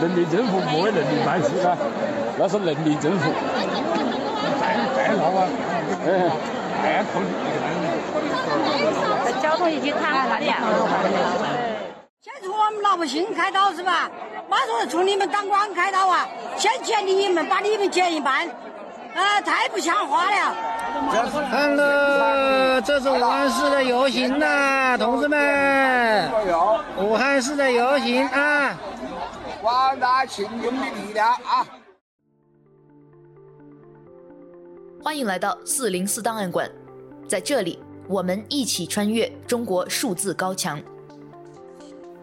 人民政府不会人民办事啊，那是人民政府。再再闹啊！哎，太可怜。交通已经瘫痪了。先从我们老百姓开刀是吧？马上从你们当官开刀啊！先检你们，把你们检一半。啊，太不像话了！看了，这是武汉市的游行呐、啊，同志们！武汉市的游行啊！广大群众的力量啊！欢迎来到四零四档案馆，在这里，我们一起穿越中国数字高墙。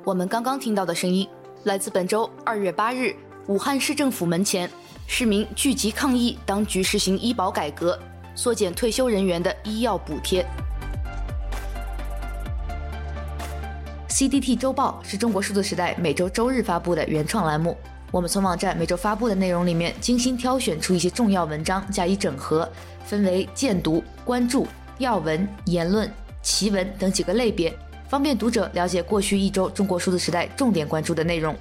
我们刚刚听到的声音，来自本周二月八日武汉市政府门前。市民聚集抗议当局实行医保改革，缩减退休人员的医药补贴。CDT 周报是中国数字时代每周周日发布的原创栏目。我们从网站每周发布的内容里面精心挑选出一些重要文章加以整合，分为荐读、关注、要闻、言论、奇闻等几个类别，方便读者了解过去一周中国数字时代重点关注的内容。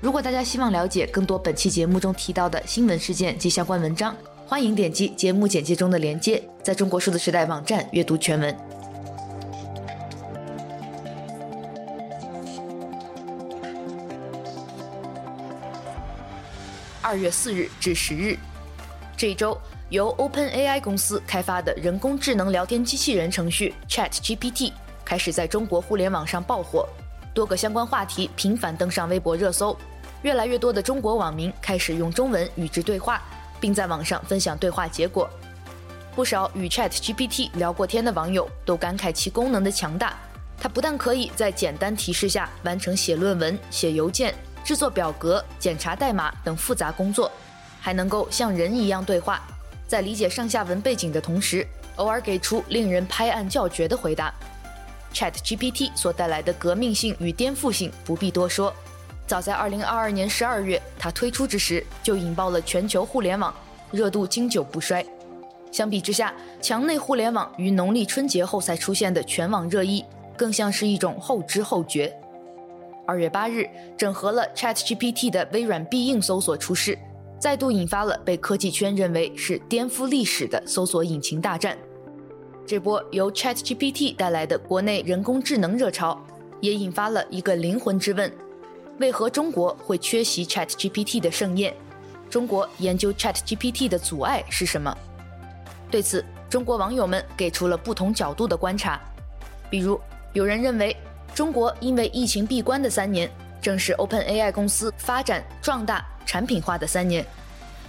如果大家希望了解更多本期节目中提到的新闻事件及相关文章，欢迎点击节目简介中的链接，在中国数字时代网站阅读全文。二月四日至十日，这一周由 OpenAI 公司开发的人工智能聊天机器人程序 ChatGPT 开始在中国互联网上爆火。多个相关话题频繁登上微博热搜，越来越多的中国网民开始用中文与之对话，并在网上分享对话结果。不少与 ChatGPT 聊过天的网友都感慨其功能的强大。它不但可以在简单提示下完成写论文、写邮件、制作表格、检查代码等复杂工作，还能够像人一样对话，在理解上下文背景的同时，偶尔给出令人拍案叫绝的回答。ChatGPT 所带来的革命性与颠覆性不必多说。早在2022年12月，它推出之时就引爆了全球互联网，热度经久不衰。相比之下，墙内互联网于农历春节后才出现的全网热议，更像是一种后知后觉。2月8日，整合了 ChatGPT 的微软必应搜索出世，再度引发了被科技圈认为是颠覆历史的搜索引擎大战。这波由 ChatGPT 带来的国内人工智能热潮，也引发了一个灵魂之问：为何中国会缺席 ChatGPT 的盛宴？中国研究 ChatGPT 的阻碍是什么？对此，中国网友们给出了不同角度的观察。比如，有人认为，中国因为疫情闭关的三年，正是 OpenAI 公司发展壮大、产品化的三年。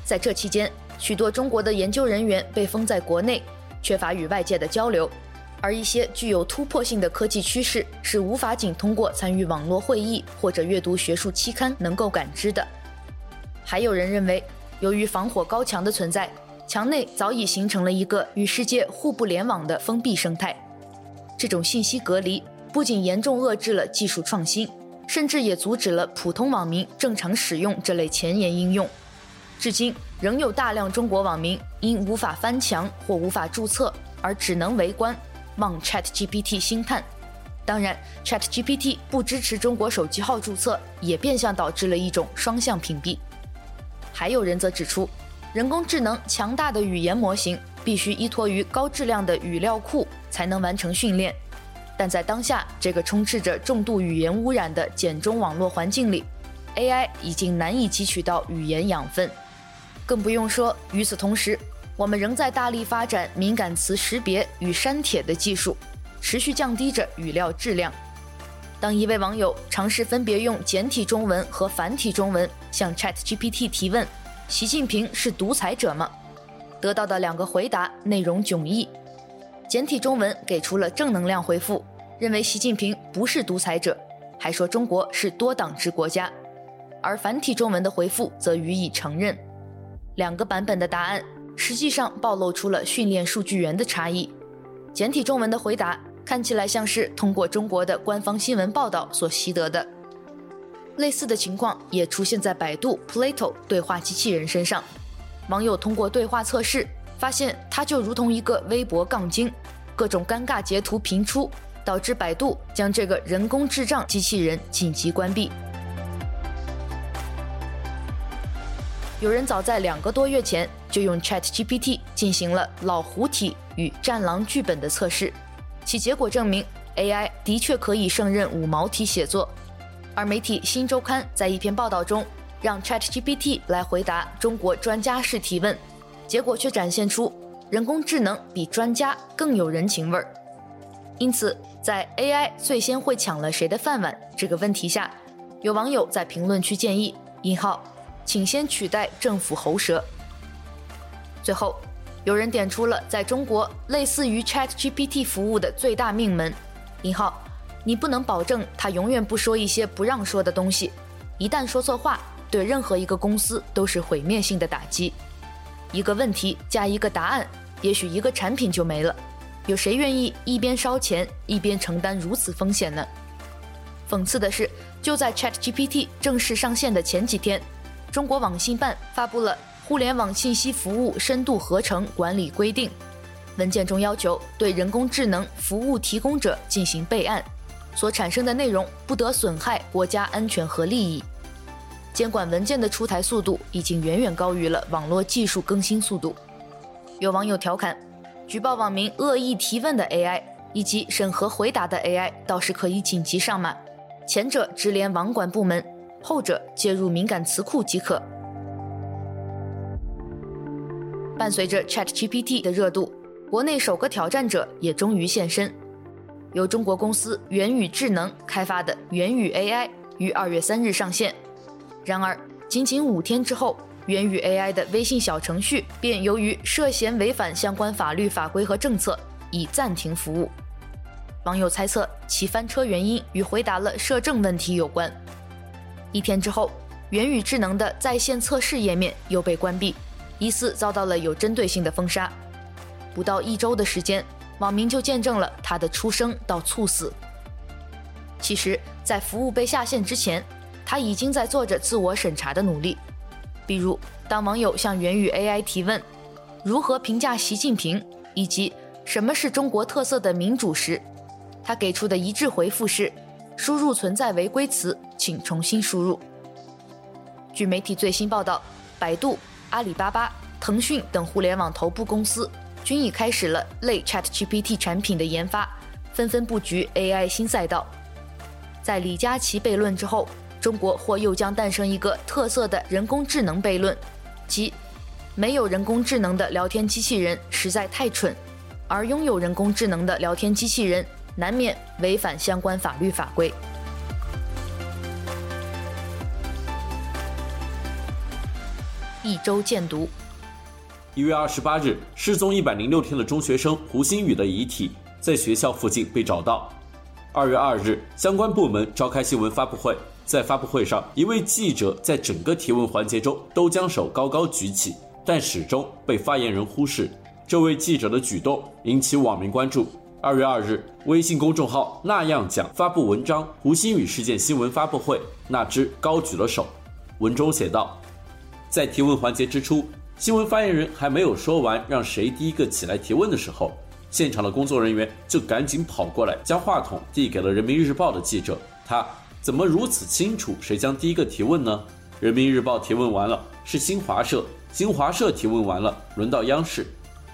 在这期间，许多中国的研究人员被封在国内。缺乏与外界的交流，而一些具有突破性的科技趋势是无法仅通过参与网络会议或者阅读学术期刊能够感知的。还有人认为，由于防火高墙的存在，墙内早已形成了一个与世界互不联网的封闭生态。这种信息隔离不仅严重遏制了技术创新，甚至也阻止了普通网民正常使用这类前沿应用。至今仍有大量中国网民因无法翻墙或无法注册而只能围观，望 ChatGPT 星探。当然，ChatGPT 不支持中国手机号注册，也变相导致了一种双向屏蔽。还有人则指出，人工智能强大的语言模型必须依托于高质量的语料库才能完成训练，但在当下这个充斥着重度语言污染的简中网络环境里，AI 已经难以汲取到语言养分。更不用说，与此同时，我们仍在大力发展敏感词识别与删帖的技术，持续降低着语料质量。当一位网友尝试分别用简体中文和繁体中文向 ChatGPT 提问：“习近平是独裁者吗？”得到的两个回答内容迥异。简体中文给出了正能量回复，认为习近平不是独裁者，还说中国是多党制国家；而繁体中文的回复则予以承认。两个版本的答案实际上暴露出了训练数据源的差异。简体中文的回答看起来像是通过中国的官方新闻报道所习得的。类似的情况也出现在百度 Plato 对话机器人身上。网友通过对话测试发现，它就如同一个微博杠精，各种尴尬截图频出，导致百度将这个人工智障机器人紧急关闭。有人早在两个多月前就用 ChatGPT 进行了老虎体与战狼剧本的测试，其结果证明 AI 的确可以胜任五毛体写作。而媒体《新周刊》在一篇报道中，让 ChatGPT 来回答中国专家式提问，结果却展现出人工智能比专家更有人情味儿。因此，在 AI 最先会抢了谁的饭碗这个问题下，有网友在评论区建议：引号。请先取代政府喉舌。最后，有人点出了在中国类似于 ChatGPT 服务的最大命门：引号，你不能保证他永远不说一些不让说的东西，一旦说错话，对任何一个公司都是毁灭性的打击。一个问题加一个答案，也许一个产品就没了。有谁愿意一边烧钱一边承担如此风险呢？讽刺的是，就在 ChatGPT 正式上线的前几天。中国网信办发布了《互联网信息服务深度合成管理规定》，文件中要求对人工智能服务提供者进行备案，所产生的内容不得损害国家安全和利益。监管文件的出台速度已经远远高于了网络技术更新速度。有网友调侃：举报网民恶意提问的 AI 以及审核回答的 AI 倒是可以紧急上马，前者直连网管部门。后者接入敏感词库即可。伴随着 ChatGPT 的热度，国内首个挑战者也终于现身。由中国公司元宇智能开发的元宇 AI 于二月三日上线。然而，仅仅五天之后，元宇 AI 的微信小程序便由于涉嫌违反相关法律法规和政策，已暂停服务。网友猜测其翻车原因与回答了设证问题有关。一天之后，元宇智能的在线测试页面又被关闭，疑似遭到了有针对性的封杀。不到一周的时间，网民就见证了它的出生到猝死。其实，在服务被下线之前，他已经在做着自我审查的努力。比如，当网友向元宇 AI 提问如何评价习近平以及什么是中国特色的民主时，他给出的一致回复是。输入存在违规词，请重新输入。据媒体最新报道，百度、阿里巴巴、腾讯等互联网头部公司均已开始了类 ChatGPT 产品的研发，纷纷布局 AI 新赛道。在李佳琦悖论之后，中国或又将诞生一个特色的人工智能悖论，即没有人工智能的聊天机器人实在太蠢，而拥有人工智能的聊天机器人。难免违反相关法律法规。一周见读：一月二十八日，失踪一百零六天的中学生胡鑫宇的遗体在学校附近被找到。二月二日，相关部门召开新闻发布会，在发布会上，一位记者在整个提问环节中都将手高高举起，但始终被发言人忽视。这位记者的举动引起网民关注。二月二日，微信公众号“那样讲”发布文章《胡鑫宇事件新闻发布会》，那只高举了手。文中写道，在提问环节之初，新闻发言人还没有说完让谁第一个起来提问的时候，现场的工作人员就赶紧跑过来，将话筒递给了人民日报的记者。他怎么如此清楚谁将第一个提问呢？人民日报提问完了，是新华社；新华社提问完了，轮到央视。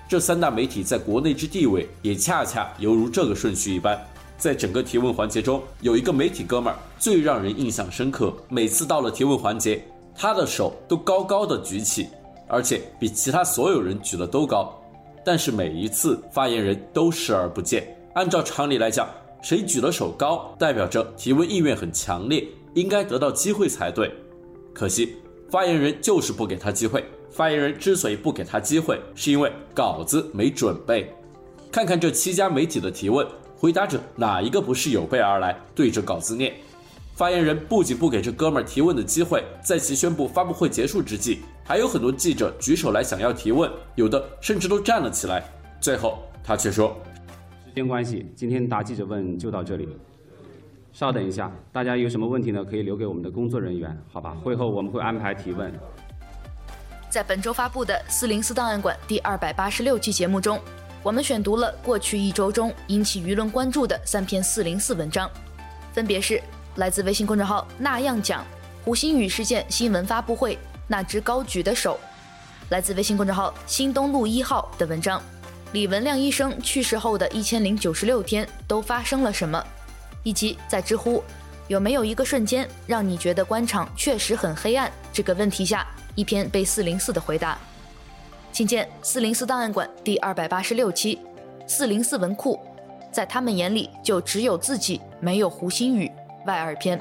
这三大媒体在国内之地位也恰恰犹如这个顺序一般，在整个提问环节中，有一个媒体哥们儿最让人印象深刻。每次到了提问环节，他的手都高高的举起，而且比其他所有人举的都高。但是每一次发言人都视而不见。按照常理来讲，谁举了手高，代表着提问意愿很强烈，应该得到机会才对。可惜发言人就是不给他机会。发言人之所以不给他机会，是因为稿子没准备。看看这七家媒体的提问，回答者哪一个不是有备而来，对着稿子念？发言人不仅不给这哥们儿提问的机会，在其宣布发布会结束之际，还有很多记者举手来想要提问，有的甚至都站了起来。最后他却说：“间关系，今天答记者问就到这里。稍等一下，大家有什么问题呢？可以留给我们的工作人员，好吧？会后我们会安排提问。”在本周发布的《四零四档案馆》第二百八十六期节目中，我们选读了过去一周中引起舆论关注的三篇四零四文章，分别是来自微信公众号“那样讲”、胡鑫宇事件新闻发布会那只高举的手。来自微信公众号“新东路一号”的文章：李文亮医生去世后的一千零九十六天都发生了什么？以及在知乎有没有一个瞬间让你觉得官场确实很黑暗？这个问题下，一篇被四零四的回答。请见四零四档案馆第二百八十六期，四零四文库，在他们眼里就只有自己，没有胡鑫宇外二篇。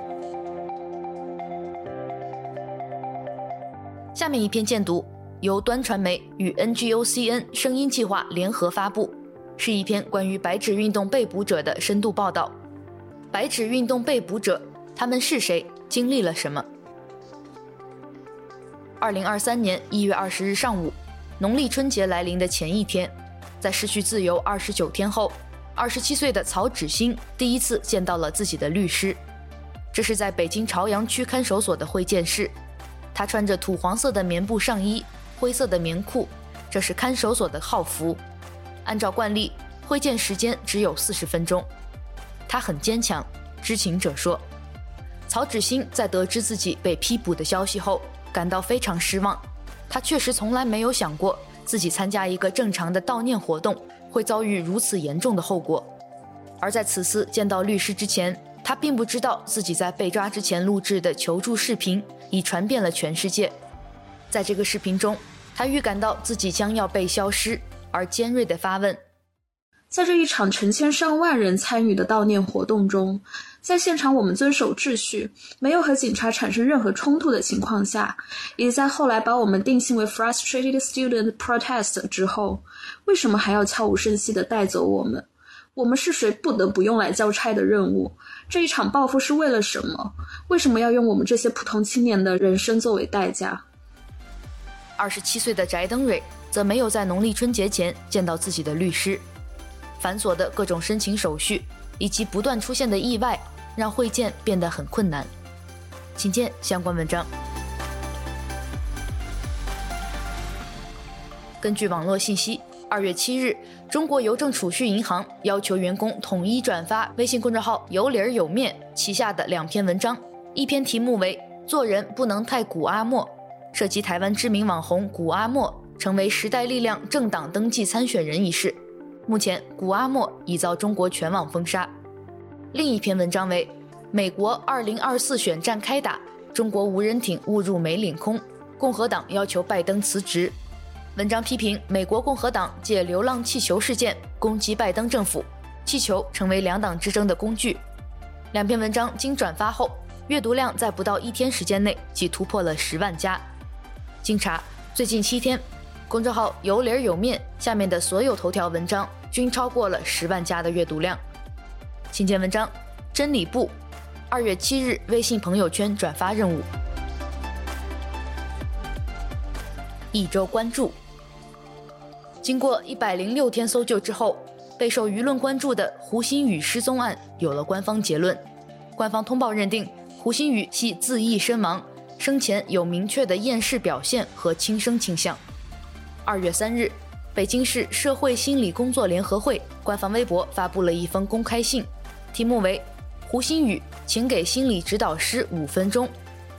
下面一篇荐读。由端传媒与 NGOCN 声音计划联合发布，是一篇关于白纸运动被捕者的深度报道。白纸运动被捕者，他们是谁？经历了什么？二零二三年一月二十日上午，农历春节来临的前一天，在失去自由二十九天后，二十七岁的曹芷欣第一次见到了自己的律师。这是在北京朝阳区看守所的会见室，他穿着土黄色的棉布上衣。灰色的棉裤，这是看守所的号服。按照惯例，会见时间只有四十分钟。他很坚强，知情者说，曹芷欣在得知自己被批捕的消息后，感到非常失望。他确实从来没有想过自己参加一个正常的悼念活动会遭遇如此严重的后果。而在此次见到律师之前，他并不知道自己在被抓之前录制的求助视频已传遍了全世界。在这个视频中，他预感到自己将要被消失，而尖锐地发问：在这一场成千上万人参与的悼念活动中，在现场我们遵守秩序，没有和警察产生任何冲突的情况下，也在后来把我们定性为 frustrated student protest 之后，为什么还要悄无声息地带走我们？我们是谁不得不用来交差的任务？这一场报复是为了什么？为什么要用我们这些普通青年的人生作为代价？二十七岁的翟登蕊则没有在农历春节前见到自己的律师，繁琐的各种申请手续以及不断出现的意外，让会见变得很困难。请见相关文章。根据网络信息，二月七日，中国邮政储蓄银行要求员工统一转发微信公众号“有理儿有面”旗下的两篇文章，一篇题目为“做人不能太古阿莫”。涉及台湾知名网红谷阿莫成为时代力量政党登记参选人一事，目前谷阿莫已遭中国全网封杀。另一篇文章为《美国2024选战开打，中国无人艇误入美领空，共和党要求拜登辞职》。文章批评美国共和党借流浪气球事件攻击拜登政府，气球成为两党之争的工具。两篇文章经转发后，阅读量在不到一天时间内即突破了十万加。经查，最近七天，公众号有理儿有面下面的所有头条文章均超过了十万加的阅读量。请见文章：真理部，二月七日微信朋友圈转发任务。一周关注。经过一百零六天搜救之后，备受舆论关注的胡鑫宇失踪案有了官方结论。官方通报认定，胡鑫宇系自缢身亡。生前有明确的厌世表现和轻生倾向。二月三日，北京市社会心理工作联合会官方微博发布了一封公开信，题目为“胡鑫宇，请给心理指导师五分钟”，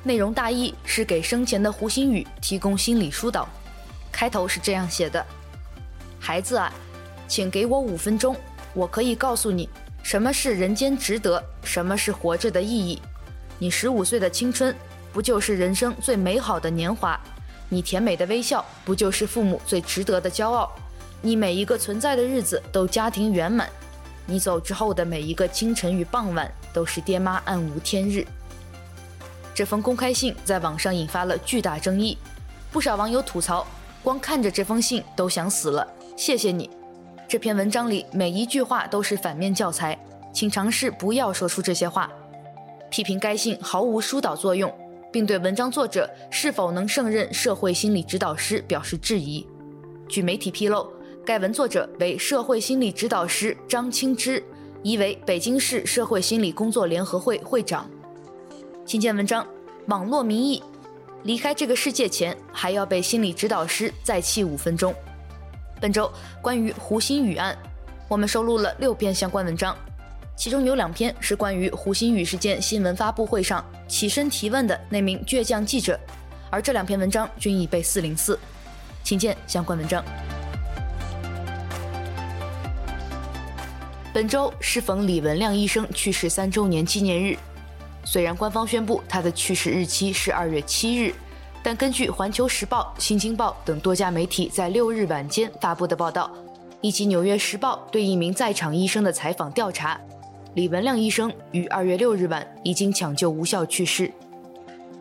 内容大意是给生前的胡鑫宇提供心理疏导。开头是这样写的：“孩子啊，请给我五分钟，我可以告诉你什么是人间值得，什么是活着的意义。你十五岁的青春。”不就是人生最美好的年华？你甜美的微笑，不就是父母最值得的骄傲？你每一个存在的日子都家庭圆满，你走之后的每一个清晨与傍晚都是爹妈暗无天日。这封公开信在网上引发了巨大争议，不少网友吐槽：光看着这封信都想死了。谢谢你，这篇文章里每一句话都是反面教材，请尝试不要说出这些话。批评该信毫无疏导作用。并对文章作者是否能胜任社会心理指导师表示质疑。据媒体披露，该文作者为社会心理指导师张青芝，疑为北京市社会心理工作联合会会长。请见文章：网络民意，离开这个世界前还要被心理指导师再气五分钟。本周关于胡鑫宇案，我们收录了六篇相关文章。其中有两篇是关于胡鑫宇事件新闻发布会上起身提问的那名倔强记者，而这两篇文章均已被四零四。请见相关文章。本周适逢李文亮医生去世三周年纪念日，虽然官方宣布他的去世日期是二月七日，但根据《环球时报》《新京报》等多家媒体在六日晚间发布的报道，以及《纽约时报》对一名在场医生的采访调查，李文亮医生于二月六日晚已经抢救无效去世。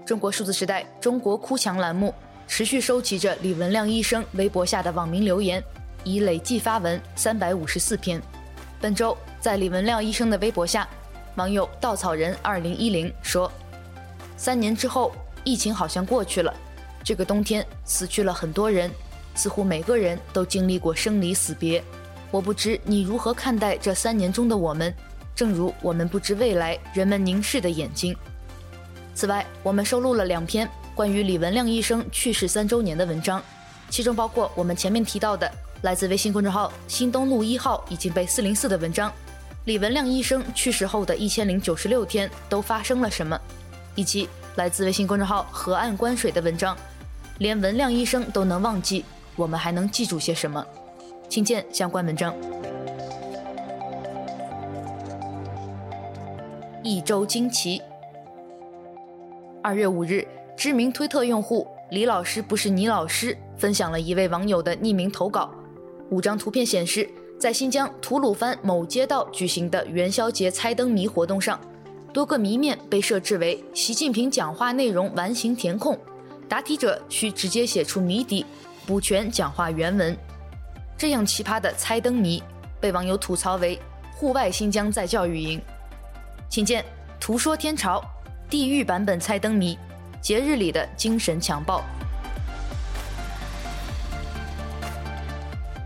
中国数字时代中国哭墙栏目持续收集着李文亮医生微博下的网民留言，已累计发文三百五十四篇。本周，在李文亮医生的微博下，网友稻草人二零一零说：“三年之后，疫情好像过去了。这个冬天死去了很多人，似乎每个人都经历过生离死别。我不知你如何看待这三年中的我们，正如我们不知未来人们凝视的眼睛。”此外，我们收录了两篇关于李文亮医生去世三周年的文章，其中包括我们前面提到的。来自微信公众号“新东路一号”已经被四零四的文章，李文亮医生去世后的一千零九十六天都发生了什么？以及来自微信公众号“河岸观水”的文章，连文亮医生都能忘记，我们还能记住些什么？请见相关文章。一周惊奇。二月五日，知名推特用户“李老师不是你老师”分享了一位网友的匿名投稿。五张图片显示，在新疆吐鲁番某街道举行的元宵节猜灯谜活动上，多个谜面被设置为习近平讲话内容完形填空，答题者需直接写出谜底，补全讲话原文。这样奇葩的猜灯谜被网友吐槽为“户外新疆在教育营”。请见“图说天朝”地狱版本猜灯谜，节日里的精神强暴。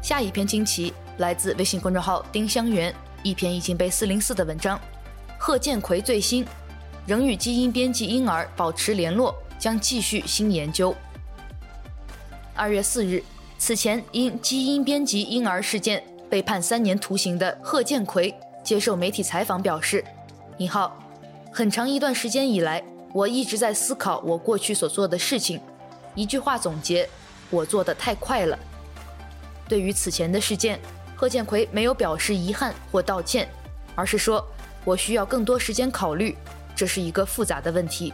下一篇惊奇来自微信公众号丁香园，一篇已经被四零四的文章。贺建奎最新仍与基因编辑婴儿保持联络，将继续新研究。二月四日，此前因基因编辑婴儿事件被判三年徒刑的贺建奎接受媒体采访表示：“你好，很长一段时间以来，我一直在思考我过去所做的事情。一句话总结：我做得太快了。”对于此前的事件，贺建奎没有表示遗憾或道歉，而是说：“我需要更多时间考虑，这是一个复杂的问题。”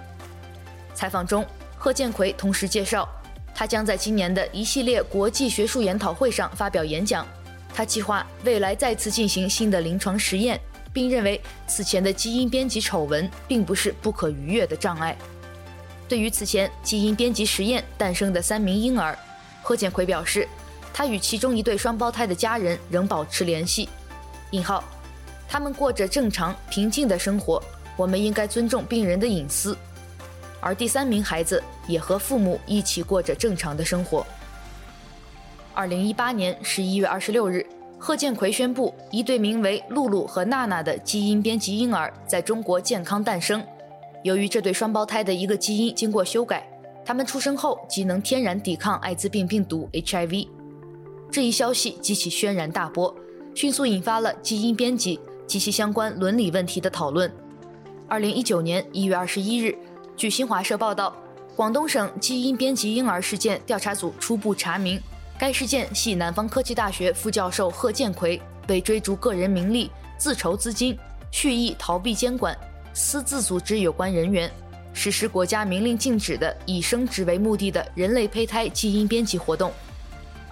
采访中，贺建奎同时介绍，他将在今年的一系列国际学术研讨会上发表演讲。他计划未来再次进行新的临床实验，并认为此前的基因编辑丑闻并不是不可逾越的障碍。对于此前基因编辑实验诞生的三名婴儿，贺建奎表示。他与其中一对双胞胎的家人仍保持联系，引号，他们过着正常平静的生活，我们应该尊重病人的隐私。而第三名孩子也和父母一起过着正常的生活。二零一八年十一月二十六日，贺建奎宣布，一对名为露露和娜娜的基因编辑婴儿在中国健康诞生。由于这对双胞胎的一个基因经过修改，他们出生后即能天然抵抗艾滋病病毒 HIV。这一消息激起轩然大波，迅速引发了基因编辑及其相关伦理问题的讨论。二零一九年一月二十一日，据新华社报道，广东省基因编辑婴儿事件调查组初步查明，该事件系南方科技大学副教授贺建奎被追逐个人名利、自筹资金、蓄意逃避监管、私自组织有关人员，实施国家明令禁止的以生殖为目的的人类胚胎基因编辑活动。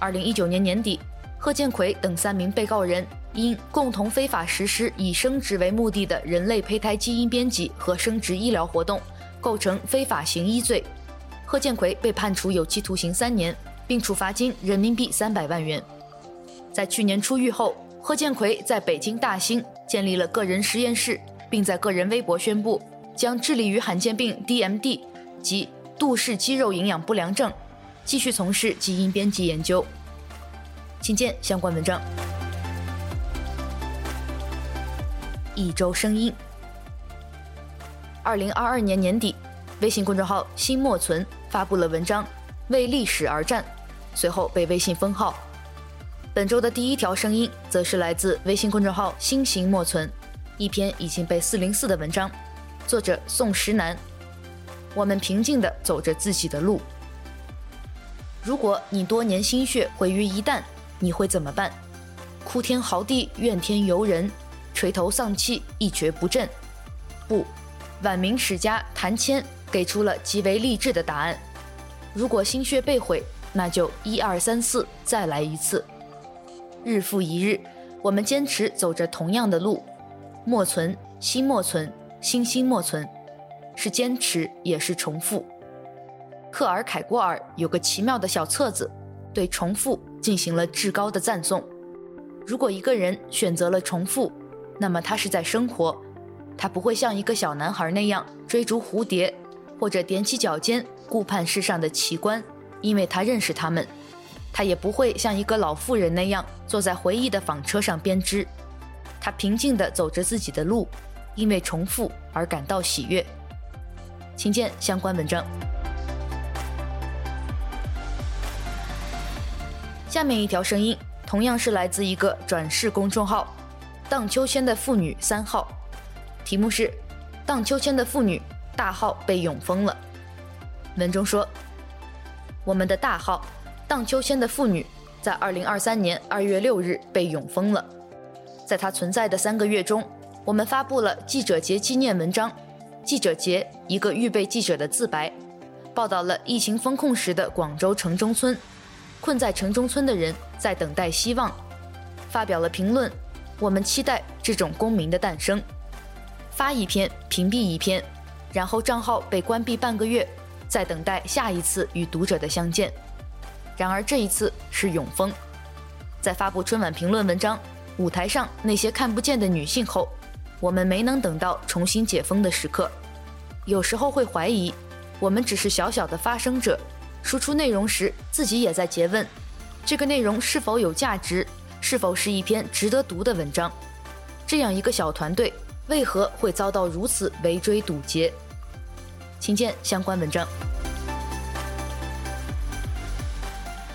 二零一九年年底，贺建奎等三名被告人因共同非法实施以生殖为目的的人类胚胎基因编辑和生殖医疗活动，构成非法行医罪。贺建奎被判处有期徒刑三年，并处罚金人民币三百万元。在去年出狱后，贺建奎在北京大兴建立了个人实验室，并在个人微博宣布将致力于罕见病 DMD 及杜氏肌肉营养不良症。继续从事基因编辑研究，请见相关文章。一周声音。二零二二年年底，微信公众号“新莫存”发布了文章《为历史而战》，随后被微信封号。本周的第一条声音，则是来自微信公众号“新型莫存”，一篇已经被四零四的文章，作者宋石南。我们平静地走着自己的路。如果你多年心血毁于一旦，你会怎么办？哭天嚎地，怨天尤人，垂头丧气，一蹶不振？不，晚明史家谭谦给出了极为励志的答案：如果心血被毁，那就一二三四，再来一次。日复一日，我们坚持走着同样的路，莫存，心莫存，心心莫存，是坚持，也是重复。克尔凯郭尔有个奇妙的小册子，对重复进行了至高的赞颂。如果一个人选择了重复，那么他是在生活，他不会像一个小男孩那样追逐蝴蝶，或者踮起脚尖顾盼世上的奇观，因为他认识他们。他也不会像一个老妇人那样坐在回忆的纺车上编织，他平静地走着自己的路，因为重复而感到喜悦。请见相关文章。下面一条声音同样是来自一个转世公众号“荡秋千的妇女三号”，题目是“荡秋千的妇女大号被永封了”。文中说：“我们的大号。”荡秋千的妇女在二零二三年二月六日被永封了。在她存在的三个月中，我们发布了记者节纪念文章《记者节：一个预备记者的自白》，报道了疫情封控时的广州城中村，困在城中村的人在等待希望，发表了评论。我们期待这种公民的诞生。发一篇，屏蔽一篇，然后账号被关闭半个月，在等待下一次与读者的相见。然而这一次是永封，在发布春晚评论文章《舞台上那些看不见的女性》后，我们没能等到重新解封的时刻。有时候会怀疑，我们只是小小的发声者，输出内容时自己也在诘问：这个内容是否有价值，是否是一篇值得读的文章？这样一个小团队，为何会遭到如此围追堵截？请见相关文章。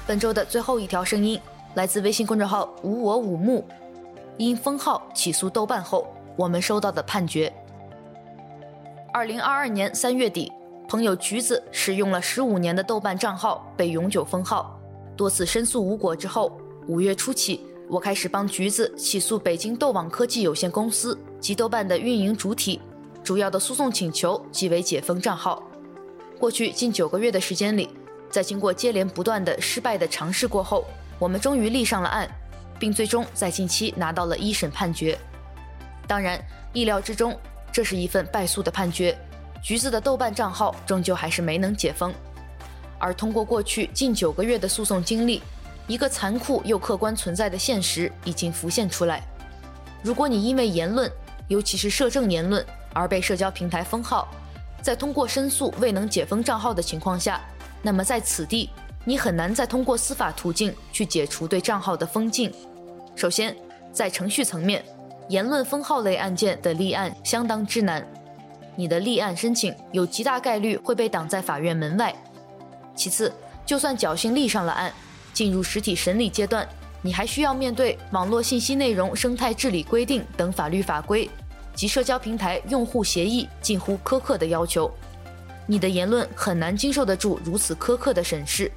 本周的最后一条声音来自微信公众号“无我五木”，因封号起诉豆瓣后，我们收到的判决。二零二二年三月底，朋友橘子使用了十五年的豆瓣账号被永久封号，多次申诉无果之后，五月初起，我开始帮橘子起诉北京豆网科技有限公司及豆瓣的运营主体，主要的诉讼请求即为解封账号。过去近九个月的时间里。在经过接连不断的失败的尝试过后，我们终于立上了案，并最终在近期拿到了一审判决。当然，意料之中，这是一份败诉的判决。橘子的豆瓣账号终究还是没能解封。而通过过去近九个月的诉讼经历，一个残酷又客观存在的现实已经浮现出来：如果你因为言论，尤其是涉政言论而被社交平台封号，在通过申诉未能解封账号的情况下，那么在此地，你很难再通过司法途径去解除对账号的封禁。首先，在程序层面，言论封号类案件的立案相当之难，你的立案申请有极大概率会被挡在法院门外。其次，就算侥幸立上了案，进入实体审理阶段，你还需要面对网络信息内容生态治理规定等法律法规及社交平台用户协议近乎苛刻的要求。你的言论很难经受得住如此苛刻的审视，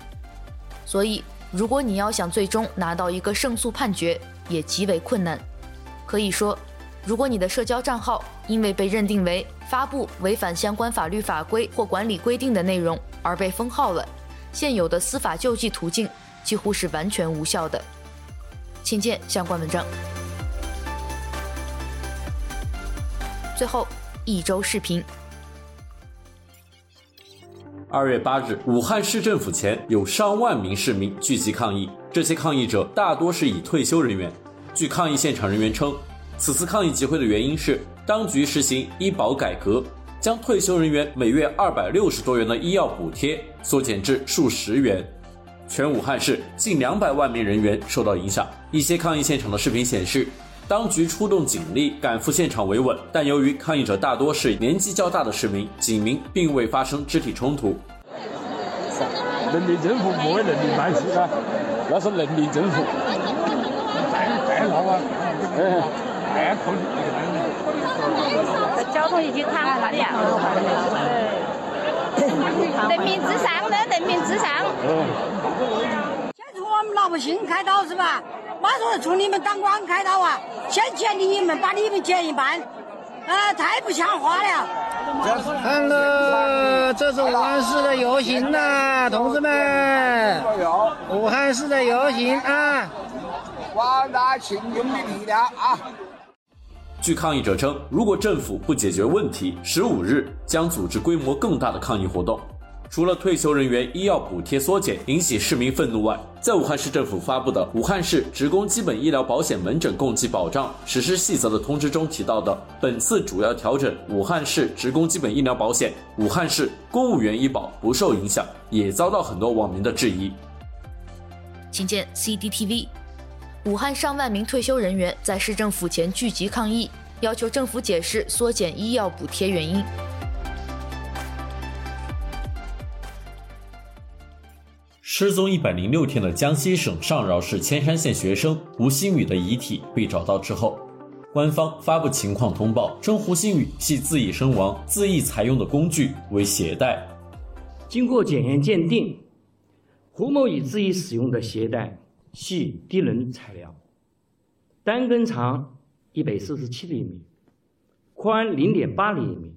所以如果你要想最终拿到一个胜诉判决，也极为困难。可以说，如果你的社交账号因为被认定为发布违反相关法律法规或管理规定的内容而被封号了，现有的司法救济途径几乎是完全无效的。请见相关文章。最后一周视频。二月八日，武汉市政府前有上万名市民聚集抗议，这些抗议者大多是已退休人员。据抗议现场人员称，此次抗议集会的原因是当局实行医保改革，将退休人员每月二百六十多元的医药补贴缩减至数十元。全武汉市近两百万名人员受到影响。一些抗议现场的视频显示，当局出动警力赶赴现场维稳，但由于抗议者大多是年纪较大的市民，警民并未发生肢体冲突。人民政府不会人民办事啊，那是人民政府。再再闹啊！哎，太靠近。交通已经瘫痪了。人民至上的，人民至上。老百姓开刀是吧？马上从你们当官开刀啊！先减你们，把你们减一半，啊，太不像话了。看了，这是武汉市的游行呐，同志们，武汉市的游行啊！广大群众的力量啊！据抗议者称，如果政府不解决问题，十五日将组织规模更大的抗议活动。除了退休人员医药补贴缩减引起市民愤怒外，在武汉市政府发布的《武汉市职工基本医疗保险门诊共计保障实施细则》的通知中提到的本次主要调整武汉市职工基本医疗保险、武汉市公务员医保不受影响，也遭到很多网民的质疑。请见 CDTV，武汉上万名退休人员在市政府前聚集抗议，要求政府解释缩减医药补贴原因。失踪一百零六天的江西省上饶市铅山县学生胡新宇的遗体被找到之后，官方发布情况通报，称胡鑫宇系自缢身亡，自缢采用的工具为鞋带。经过检验鉴定，胡某乙自缢使用的鞋带系低能材料，单根长一百四十七厘米，宽零点八厘米。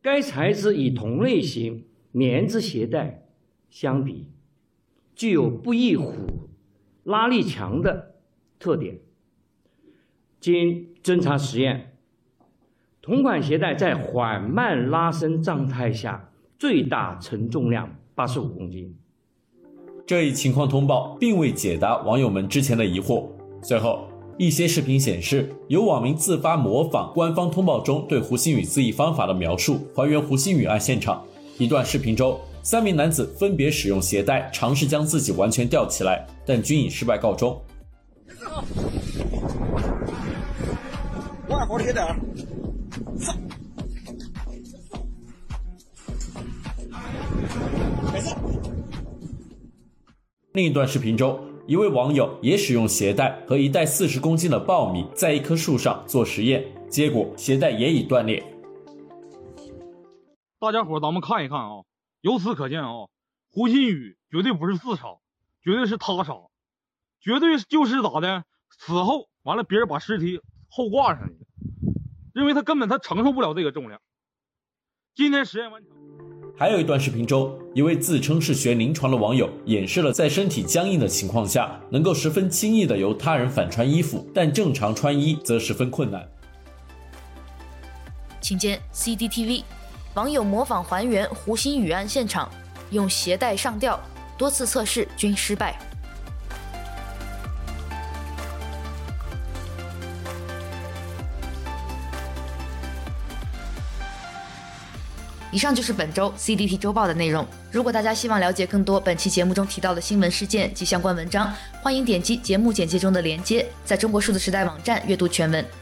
该材质与同类型棉质鞋带相比，具有不易虎、拉力强的特点。经侦查实验，同款鞋带在缓慢拉伸状态下，最大承重量八十五公斤。这一情况通报并未解答网友们之前的疑惑。随后，一些视频显示，有网民自发模仿官方通报中对胡鑫宇自缢方法的描述，还原胡鑫宇案现场。一段视频中，三名男子分别使用鞋带尝试将自己完全吊起来，但均以失败告终。另一段视频中，一位网友也使用鞋带和一袋四十公斤的苞米在一棵树上做实验，结果鞋带也已断裂。大家伙，咱们看一看啊。由此可见啊，胡鑫宇绝对不是自杀，绝对是他杀，绝对就是咋的？死后完了，别人把尸体后挂上去，因为他根本他承受不了这个重量。今天实验完成。还有一段视频中，一位自称是学临床的网友演示了在身体僵硬的情况下，能够十分轻易的由他人反穿衣服，但正常穿衣则十分困难。请见 CDTV。网友模仿还原胡鑫宇案现场，用鞋带上吊，多次测试均失败。以上就是本周 CDT 周报的内容。如果大家希望了解更多本期节目中提到的新闻事件及相关文章，欢迎点击节目简介中的链接，在中国数字时代网站阅读全文。